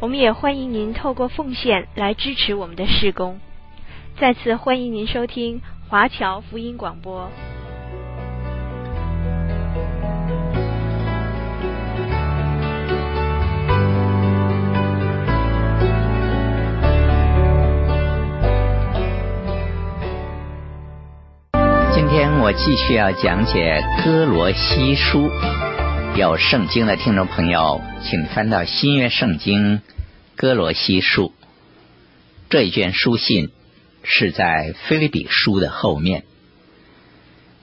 我们也欢迎您透过奉献来支持我们的事工。再次欢迎您收听华侨福音广播。今天我继续要讲解歌罗西书。有圣经的听众朋友，请翻到新约圣经歌罗西书这一卷书信。是在腓立比书的后面。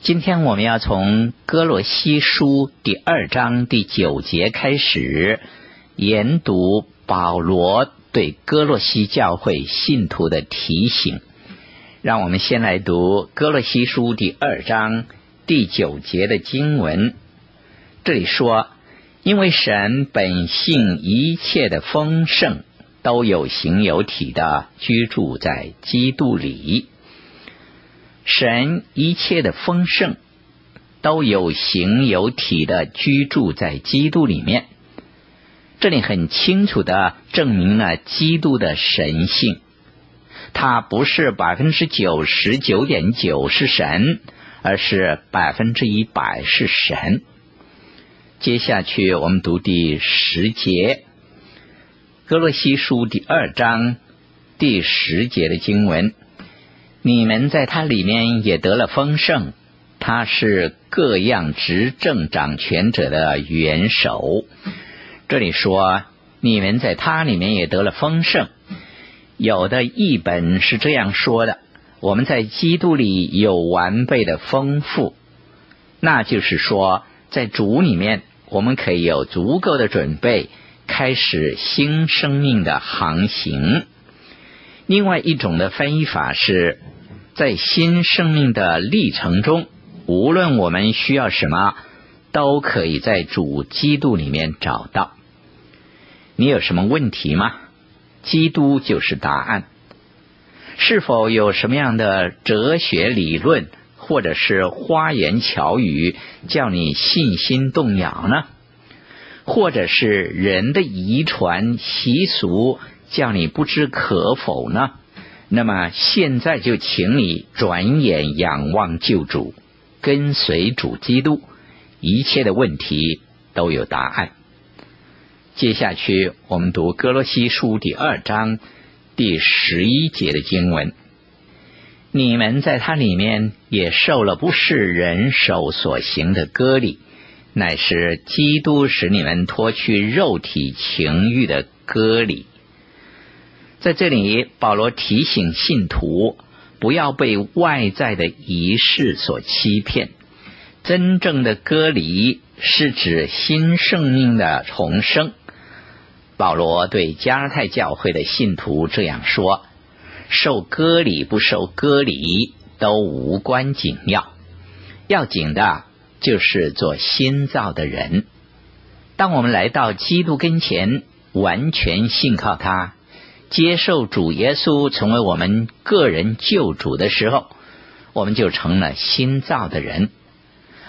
今天我们要从哥罗西书第二章第九节开始研读保罗对哥罗西教会信徒的提醒。让我们先来读哥罗西书第二章第九节的经文。这里说：“因为神本性一切的丰盛。”都有形有体的居住在基督里，神一切的丰盛都有形有体的居住在基督里面。这里很清楚的证明了基督的神性，他不是百分之九十九点九是神，而是百分之一百是神。接下去我们读第十节。歌罗西书第二章第十节的经文：你们在他里面也得了丰盛，他是各样执政掌权者的元首。这里说你们在他里面也得了丰盛，有的译本是这样说的：我们在基督里有完备的丰富，那就是说，在主里面我们可以有足够的准备。开始新生命的航行。另外一种的翻译法是，在新生命的历程中，无论我们需要什么，都可以在主基督里面找到。你有什么问题吗？基督就是答案。是否有什么样的哲学理论或者是花言巧语，叫你信心动摇呢？或者是人的遗传习俗叫你不知可否呢？那么现在就请你转眼仰望救主，跟随主基督，一切的问题都有答案。接下去我们读哥罗西书第二章第十一节的经文：你们在他里面也受了不是人手所行的割礼。乃是基督使你们脱去肉体情欲的割礼。在这里，保罗提醒信徒不要被外在的仪式所欺骗。真正的割礼是指新生命的重生。保罗对加拉太教会的信徒这样说：受割礼不受割礼都无关紧要，要紧的。就是做新造的人。当我们来到基督跟前，完全信靠他，接受主耶稣成为我们个人救主的时候，我们就成了新造的人。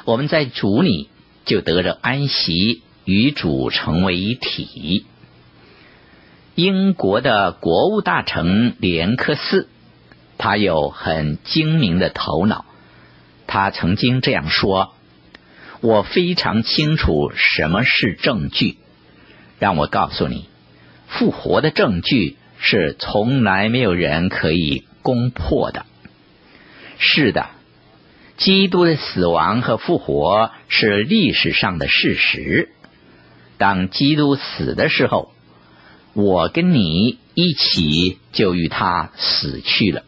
我们在主里就得着安息，与主成为一体。英国的国务大臣连克斯，他有很精明的头脑，他曾经这样说。我非常清楚什么是证据，让我告诉你，复活的证据是从来没有人可以攻破的。是的，基督的死亡和复活是历史上的事实。当基督死的时候，我跟你一起就与他死去了，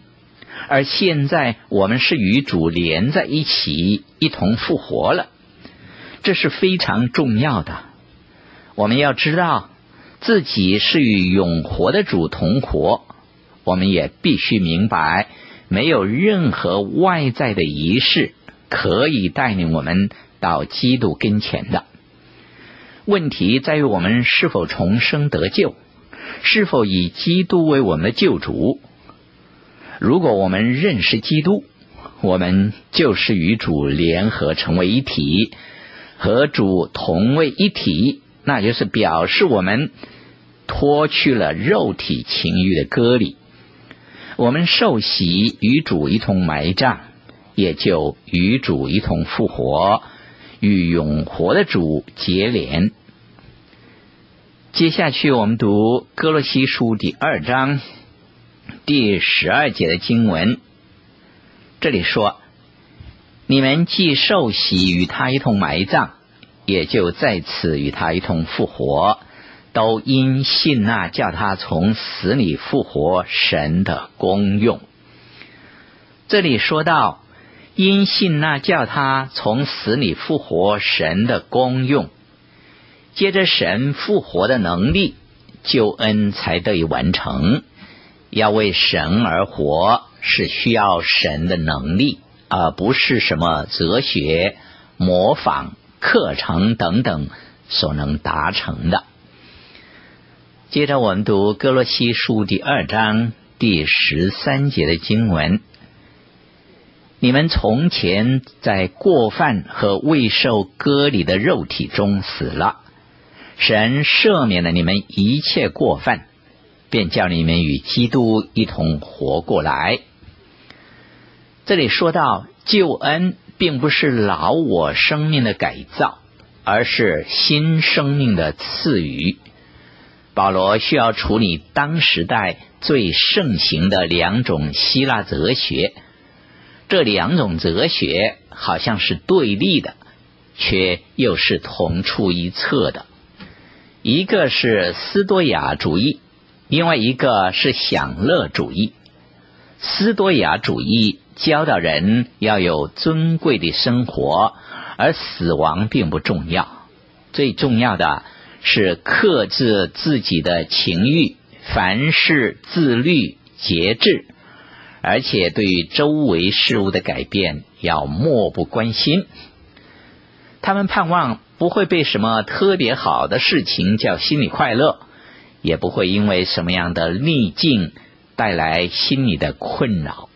而现在我们是与主连在一起，一同复活了。这是非常重要的。我们要知道自己是与永活的主同活，我们也必须明白，没有任何外在的仪式可以带领我们到基督跟前的。问题在于我们是否重生得救，是否以基督为我们的救主。如果我们认识基督，我们就是与主联合成为一体，和主同为一体，那就是表示我们脱去了肉体情欲的割礼。我们受洗与主一同埋葬，也就与主一同复活，与永活的主结连。接下去我们读歌罗西书第二章第十二节的经文，这里说：“你们既受洗与他一同埋葬，也就在此与他一同复活。”都因信那叫他从死里复活神的功用。这里说到因信那叫他从死里复活神的功用，接着神复活的能力，救恩才得以完成。要为神而活，是需要神的能力，而不是什么哲学、模仿、课程等等所能达成的。接着我们读歌罗西书第二章第十三节的经文：你们从前在过犯和未受割礼的肉体中死了，神赦免了你们一切过犯，便叫你们与基督一同活过来。这里说到救恩，并不是老我生命的改造，而是新生命的赐予。保罗需要处理当时代最盛行的两种希腊哲学，这两种哲学好像是对立的，却又是同出一辙的。一个是斯多亚主义，另外一个是享乐主义。斯多亚主义教导人要有尊贵的生活，而死亡并不重要，最重要的。是克制自己的情欲，凡事自律节制，而且对周围事物的改变要漠不关心。他们盼望不会被什么特别好的事情叫心里快乐，也不会因为什么样的逆境带来心里的困扰。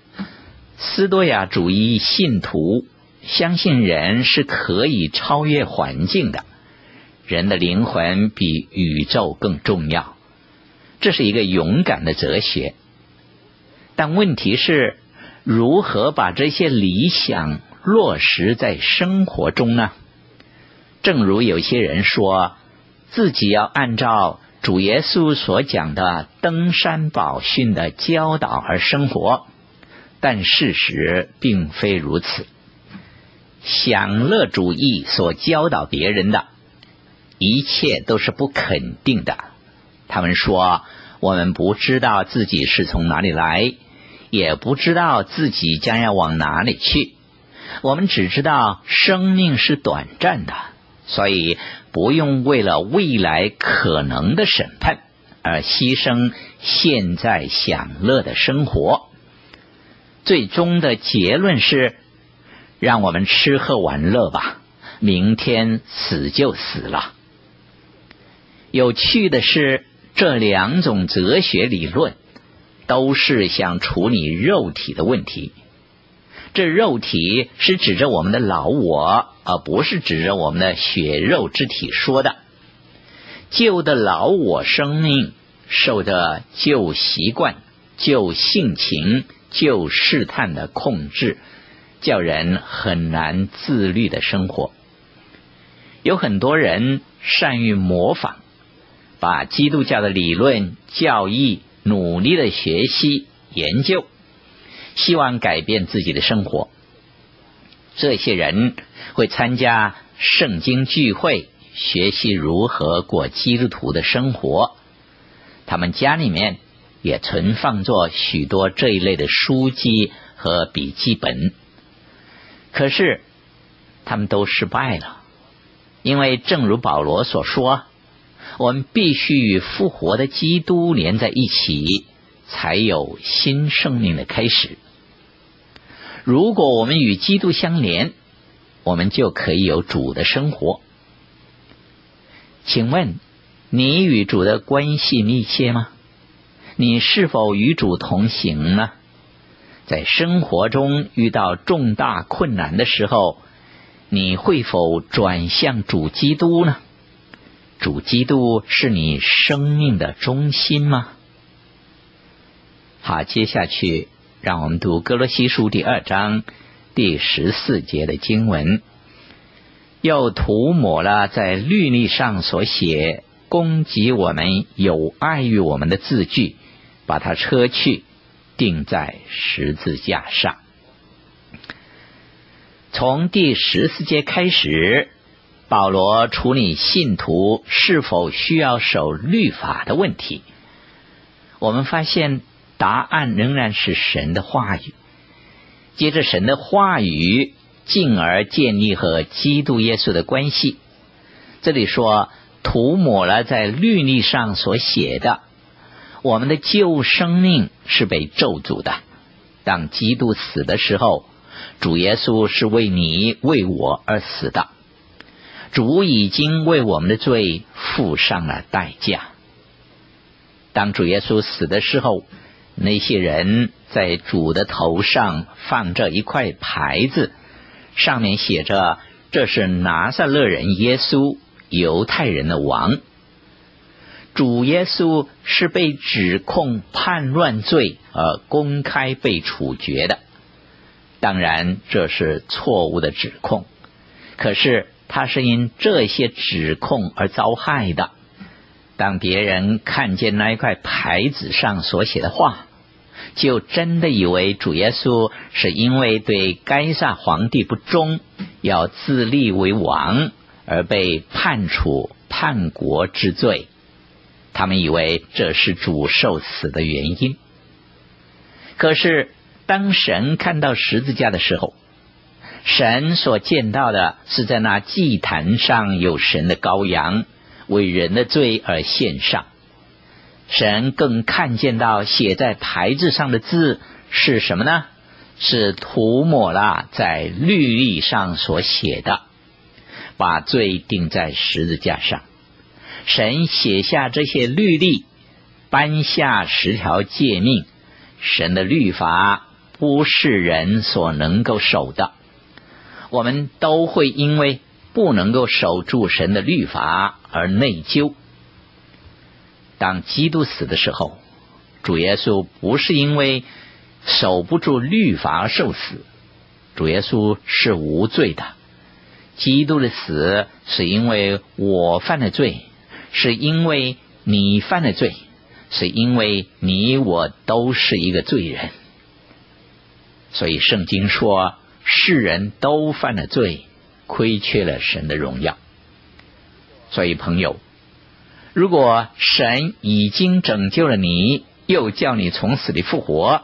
斯多亚主义信徒相信人是可以超越环境的。人的灵魂比宇宙更重要，这是一个勇敢的哲学。但问题是，如何把这些理想落实在生活中呢？正如有些人说，自己要按照主耶稣所讲的登山宝训的教导而生活，但事实并非如此。享乐主义所教导别人的。一切都是不肯定的。他们说：“我们不知道自己是从哪里来，也不知道自己将要往哪里去。我们只知道生命是短暂的，所以不用为了未来可能的审判而牺牲现在享乐的生活。最终的结论是：让我们吃喝玩乐吧，明天死就死了。”有趣的是，这两种哲学理论都是想处理肉体的问题。这肉体是指着我们的老我，而不是指着我们的血肉之体说的。旧的老我生命受着旧习惯、旧性情、旧试探的控制，叫人很难自律的生活。有很多人善于模仿。把基督教的理论教义努力的学习研究，希望改变自己的生活。这些人会参加圣经聚会，学习如何过基督徒的生活。他们家里面也存放着许多这一类的书籍和笔记本。可是他们都失败了，因为正如保罗所说。我们必须与复活的基督连在一起，才有新生命的开始。如果我们与基督相连，我们就可以有主的生活。请问，你与主的关系密切吗？你是否与主同行呢？在生活中遇到重大困难的时候，你会否转向主基督呢？主基督是你生命的中心吗？好，接下去让我们读哥罗西书第二章第十四节的经文，又涂抹了在律例上所写攻击我们、有碍于我们的字句，把它撤去，钉在十字架上。从第十四节开始。保罗处理信徒是否需要守律法的问题，我们发现答案仍然是神的话语。接着神的话语，进而建立和基督耶稣的关系。这里说涂抹了在律例上所写的，我们的旧生命是被咒诅的。当基督死的时候，主耶稣是为你为我而死的。主已经为我们的罪付上了代价。当主耶稣死的时候，那些人在主的头上放着一块牌子，上面写着：“这是拿撒勒人耶稣，犹太人的王。”主耶稣是被指控叛乱罪而公开被处决的。当然，这是错误的指控。可是。他是因这些指控而遭害的。当别人看见那一块牌子上所写的话，就真的以为主耶稣是因为对该撒皇帝不忠，要自立为王而被判处叛国之罪。他们以为这是主受死的原因。可是当神看到十字架的时候，神所见到的是，在那祭坛上有神的羔羊，为人的罪而献上。神更看见到写在牌子上的字是什么呢？是涂抹了在律例上所写的，把罪钉在十字架上。神写下这些律例，颁下十条诫命。神的律法不是人所能够守的。我们都会因为不能够守住神的律法而内疚。当基督死的时候，主耶稣不是因为守不住律法而受死，主耶稣是无罪的。基督的死是因为我犯了罪，是因为你犯了罪，是因为你我都是一个罪人。所以圣经说。世人都犯了罪，亏缺了神的荣耀。所以，朋友，如果神已经拯救了你，又叫你从死里复活，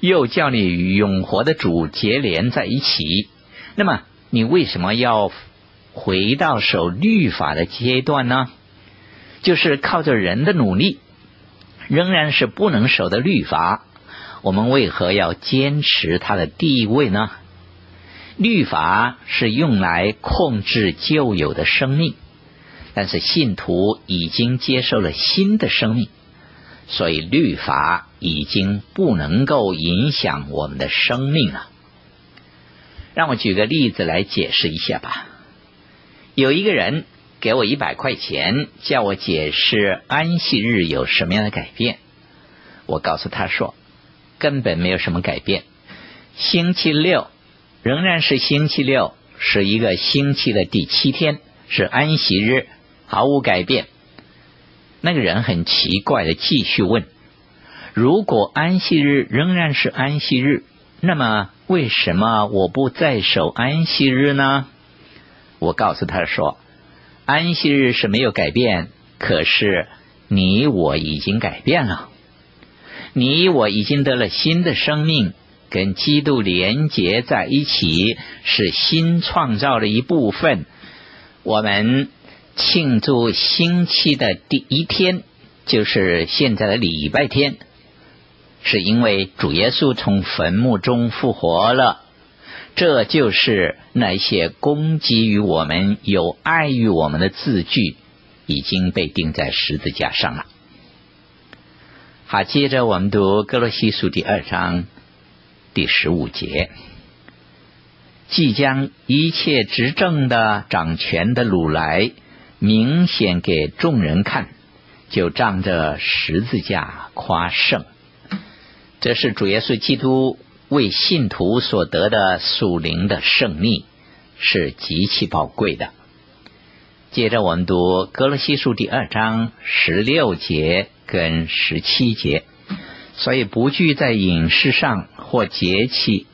又叫你与永活的主结连在一起，那么你为什么要回到守律法的阶段呢？就是靠着人的努力，仍然是不能守的律法。我们为何要坚持他的地位呢？律法是用来控制旧有的生命，但是信徒已经接受了新的生命，所以律法已经不能够影响我们的生命了。让我举个例子来解释一下吧。有一个人给我一百块钱，叫我解释安息日有什么样的改变。我告诉他说，根本没有什么改变。星期六。仍然是星期六，是一个星期的第七天，是安息日，毫无改变。那个人很奇怪的继续问：如果安息日仍然是安息日，那么为什么我不再守安息日呢？我告诉他说：安息日是没有改变，可是你我已经改变了，你我已经得了新的生命。跟基督连结在一起，是新创造的一部分。我们庆祝星期的第一天，就是现在的礼拜天。是因为主耶稣从坟墓中复活了。这就是那些攻击于我们、有爱于我们的字句，已经被钉在十字架上了。好，接着我们读歌罗西书第二章第十五节，即将一切执政的、掌权的鲁来，明显给众人看，就仗着十字架夸胜。这是主耶稣基督。为信徒所得的属灵的胜利是极其宝贵的。接着我们读《格罗西书》第二章十六节跟十七节，所以不惧在饮食上或节气、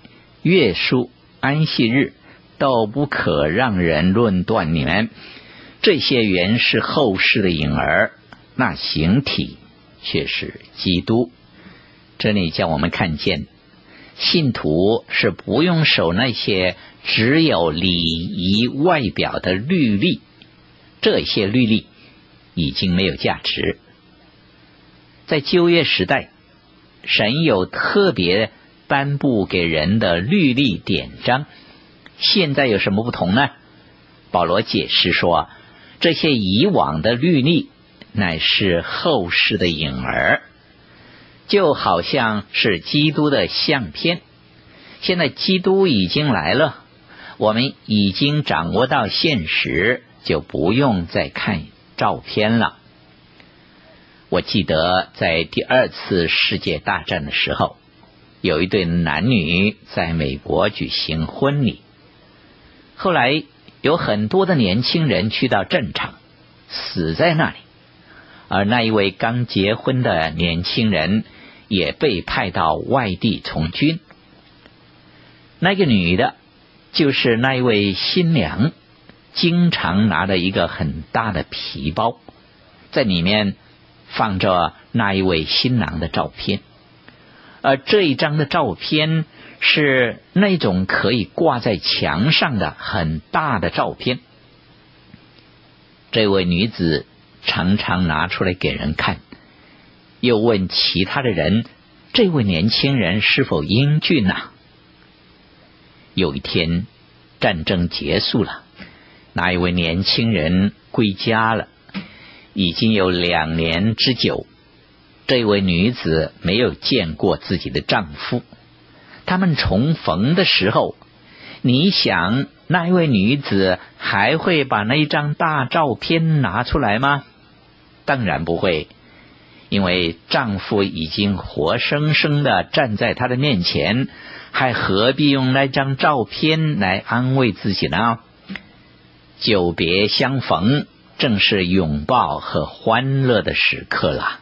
月数、安息日，都不可让人论断你们。这些原是后世的影儿，那形体却是基督。这里叫我们看见。信徒是不用守那些只有礼仪外表的律例，这些律例已经没有价值。在旧约时代，神有特别颁布给人的律例典章，现在有什么不同呢？保罗解释说，这些以往的律例乃是后世的影儿。就好像是基督的相片，现在基督已经来了，我们已经掌握到现实，就不用再看照片了。我记得在第二次世界大战的时候，有一对男女在美国举行婚礼，后来有很多的年轻人去到战场，死在那里，而那一位刚结婚的年轻人。也被派到外地从军。那个女的，就是那一位新娘，经常拿着一个很大的皮包，在里面放着那一位新郎的照片。而这一张的照片是那种可以挂在墙上的很大的照片。这位女子常常拿出来给人看。又问其他的人：“这位年轻人是否英俊呐？”有一天，战争结束了，那一位年轻人归家了，已经有两年之久。这位女子没有见过自己的丈夫。他们重逢的时候，你想那一位女子还会把那一张大照片拿出来吗？当然不会。因为丈夫已经活生生的站在她的面前，还何必用那张照片来安慰自己呢？久别相逢，正是拥抱和欢乐的时刻了。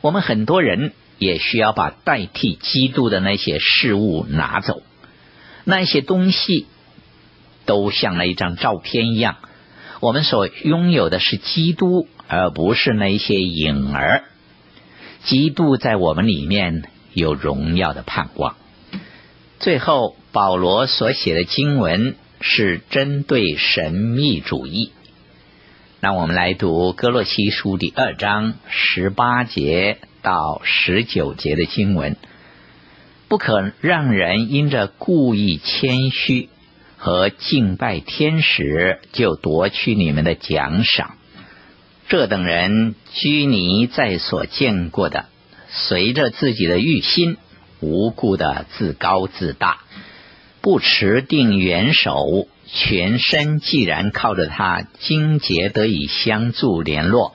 我们很多人也需要把代替基督的那些事物拿走，那些东西都像那一张照片一样。我们所拥有的是基督，而不是那些影儿。基督在我们里面有荣耀的盼望。最后，保罗所写的经文是针对神秘主义。那我们来读歌洛西书第二章十八节到十九节的经文：不可让人因着故意谦虚。和敬拜天使，就夺去你们的奖赏。这等人拘泥在所见过的，随着自己的欲心，无故的自高自大，不持定元首，全身既然靠着他经节得以相助联络，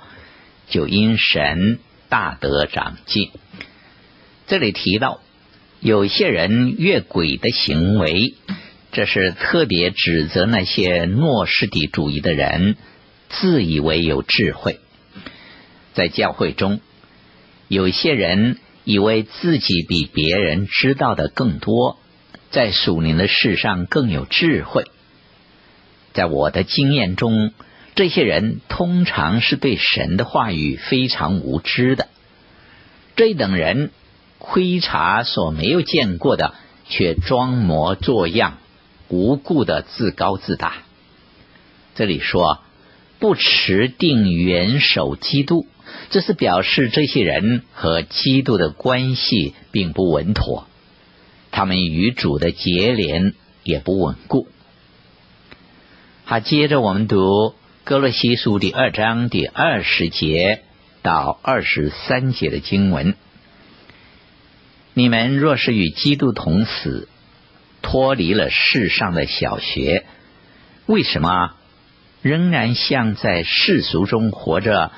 就因神大得长进。这里提到有些人越轨的行为。这是特别指责那些诺斯底主义的人，自以为有智慧。在教会中，有些人以为自己比别人知道的更多，在属灵的事上更有智慧。在我的经验中，这些人通常是对神的话语非常无知的。这等人窥察所没有见过的，却装模作样。无故的自高自大。这里说，不持定元首基督，这是表示这些人和基督的关系并不稳妥，他们与主的结连也不稳固。好，接着我们读歌罗西书第二章第二十节到二十三节的经文：你们若是与基督同死，脱离了世上的小学，为什么仍然像在世俗中活着，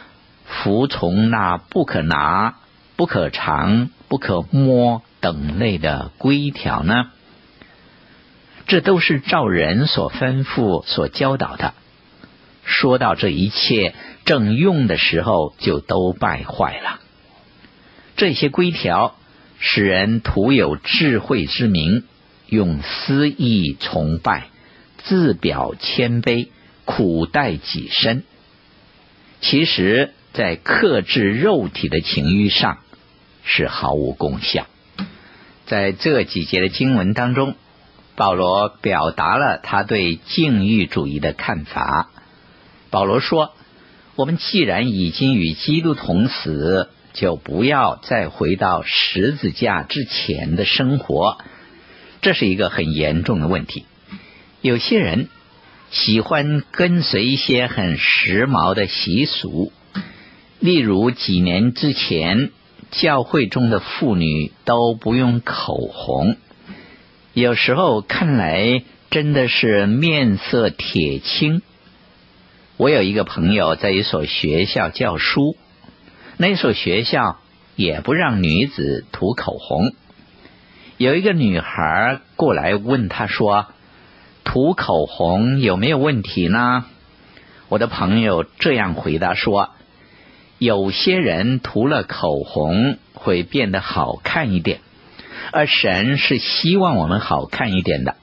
服从那不可拿、不可尝、不可摸等类的规条呢？这都是照人所吩咐、所教导的。说到这一切正用的时候，就都败坏了。这些规条使人徒有智慧之名。用私意崇拜，自表谦卑，苦待己身。其实，在克制肉体的情欲上是毫无功效。在这几节的经文当中，保罗表达了他对禁欲主义的看法。保罗说：“我们既然已经与基督同死，就不要再回到十字架之前的生活。”这是一个很严重的问题。有些人喜欢跟随一些很时髦的习俗，例如几年之前，教会中的妇女都不用口红。有时候看来真的是面色铁青。我有一个朋友在一所学校教书，那所学校也不让女子涂口红。有一个女孩过来问他说：“涂口红有没有问题呢？”我的朋友这样回答说：“有些人涂了口红会变得好看一点，而神是希望我们好看一点的。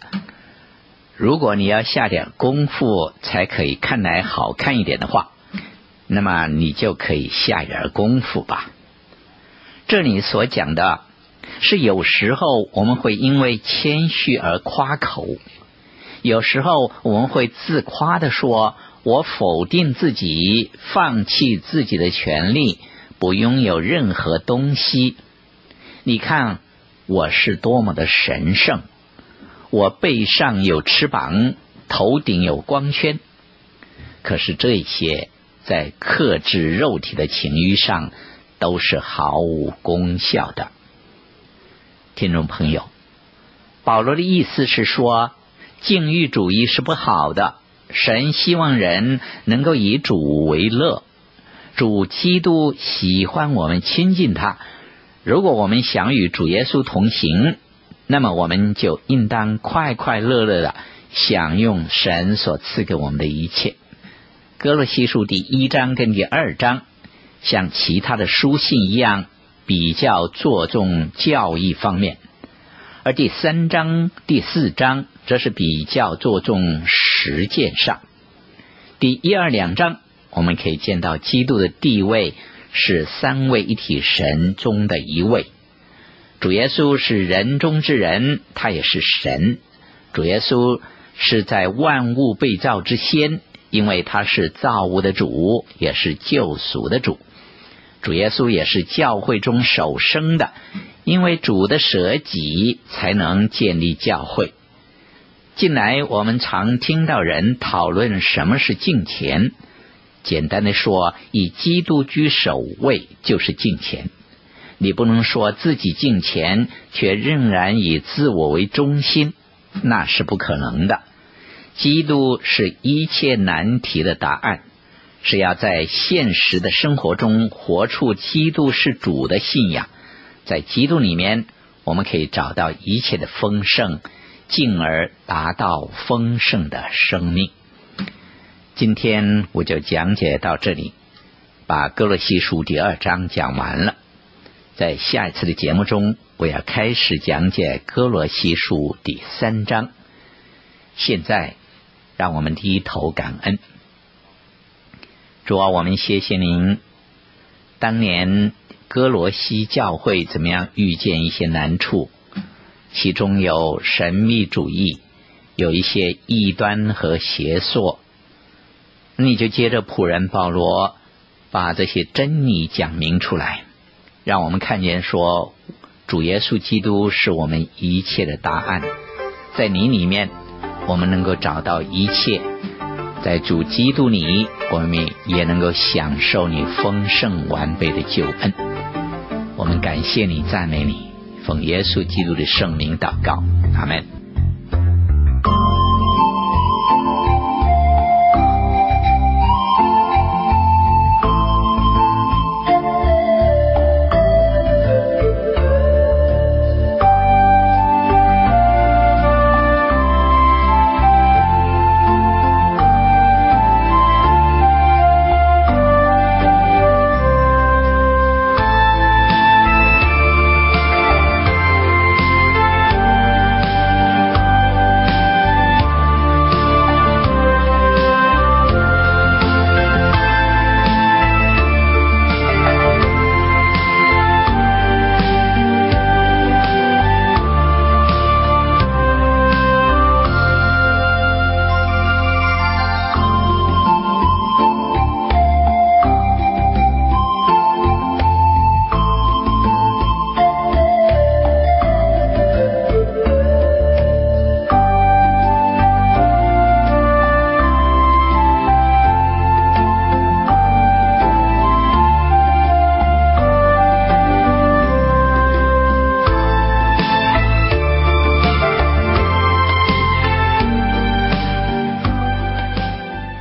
如果你要下点功夫才可以看来好看一点的话，那么你就可以下点功夫吧。”这里所讲的。是有时候我们会因为谦虚而夸口，有时候我们会自夸的说：“我否定自己，放弃自己的权利，不拥有任何东西。你看我是多么的神圣，我背上有翅膀，头顶有光圈。可是这些在克制肉体的情欲上都是毫无功效的。”听众朋友，保罗的意思是说，禁欲主义是不好的。神希望人能够以主为乐，主基督喜欢我们亲近他。如果我们想与主耶稣同行，那么我们就应当快快乐乐的享用神所赐给我们的一切。歌罗西书第一章跟第二章，像其他的书信一样。比较着重教义方面，而第三章、第四章则是比较着重实践上。第一二两章，我们可以见到基督的地位是三位一体神中的一位。主耶稣是人中之人，他也是神。主耶稣是在万物被造之先，因为他是造物的主，也是救赎的主。主耶稣也是教会中首生的，因为主的舍己才能建立教会。近来我们常听到人讨论什么是敬虔，简单的说，以基督居首位就是敬虔。你不能说自己敬虔，却仍然以自我为中心，那是不可能的。基督是一切难题的答案。是要在现实的生活中活出基督是主的信仰，在基督里面，我们可以找到一切的丰盛，进而达到丰盛的生命。今天我就讲解到这里，把哥罗西书第二章讲完了。在下一次的节目中，我要开始讲解哥罗西书第三章。现在，让我们低头感恩。主啊，我们谢谢您。当年哥罗西教会怎么样遇见一些难处？其中有神秘主义，有一些异端和邪说。你就接着仆人保罗把这些真理讲明出来，让我们看见说，主耶稣基督是我们一切的答案，在你里面，我们能够找到一切，在主基督里，我们也能够享受你丰盛完备的救恩。我们感谢你，赞美你，奉耶稣基督的圣名祷告，阿门。